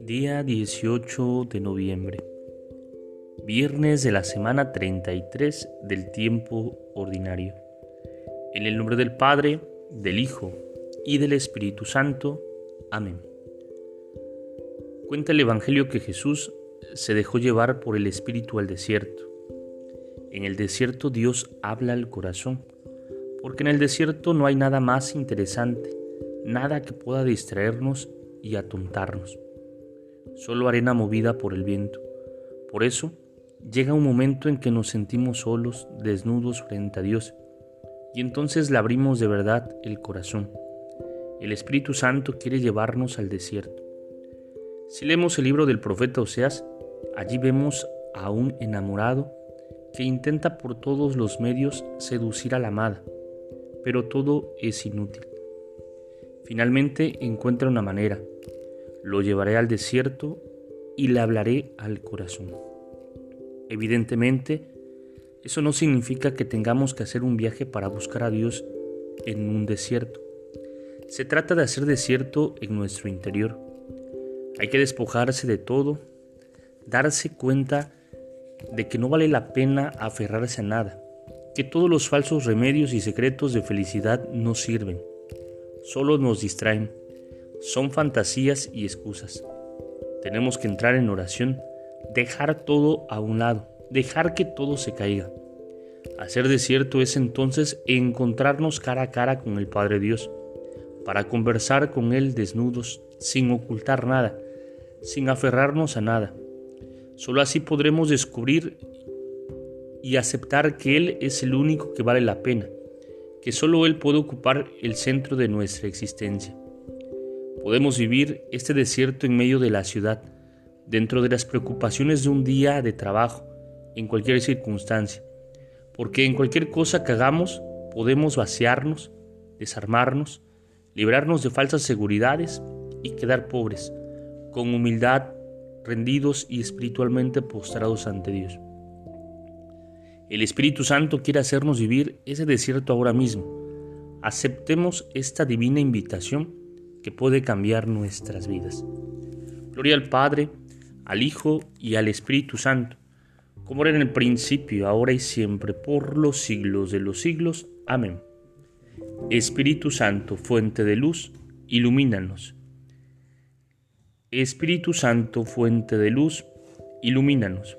Día 18 de noviembre. Viernes de la semana 33 del tiempo ordinario. En el nombre del Padre, del Hijo y del Espíritu Santo. Amén. Cuenta el Evangelio que Jesús se dejó llevar por el Espíritu al desierto. En el desierto Dios habla al corazón, porque en el desierto no hay nada más interesante, nada que pueda distraernos y atontarnos. Solo arena movida por el viento. Por eso, llega un momento en que nos sentimos solos, desnudos frente a Dios, y entonces le abrimos de verdad el corazón. El Espíritu Santo quiere llevarnos al desierto. Si leemos el libro del profeta Oseas, allí vemos a un enamorado que intenta por todos los medios seducir a la amada, pero todo es inútil. Finalmente encuentra una manera. Lo llevaré al desierto y le hablaré al corazón. Evidentemente, eso no significa que tengamos que hacer un viaje para buscar a Dios en un desierto. Se trata de hacer desierto en nuestro interior hay que despojarse de todo, darse cuenta de que no vale la pena aferrarse a nada, que todos los falsos remedios y secretos de felicidad no sirven, solo nos distraen, son fantasías y excusas. Tenemos que entrar en oración, dejar todo a un lado, dejar que todo se caiga. Hacer desierto es entonces encontrarnos cara a cara con el Padre Dios, para conversar con Él desnudos, sin ocultar nada, sin aferrarnos a nada. Solo así podremos descubrir y aceptar que Él es el único que vale la pena, que solo Él puede ocupar el centro de nuestra existencia. Podemos vivir este desierto en medio de la ciudad, dentro de las preocupaciones de un día de trabajo, en cualquier circunstancia, porque en cualquier cosa que hagamos podemos vaciarnos, desarmarnos, librarnos de falsas seguridades y quedar pobres, con humildad, rendidos y espiritualmente postrados ante Dios. El Espíritu Santo quiere hacernos vivir ese desierto ahora mismo. Aceptemos esta divina invitación que puede cambiar nuestras vidas. Gloria al Padre, al Hijo y al Espíritu Santo, como era en el principio, ahora y siempre, por los siglos de los siglos. Amén. Espíritu Santo, fuente de luz, ilumínanos Espíritu Santo, fuente de luz, ilumínanos.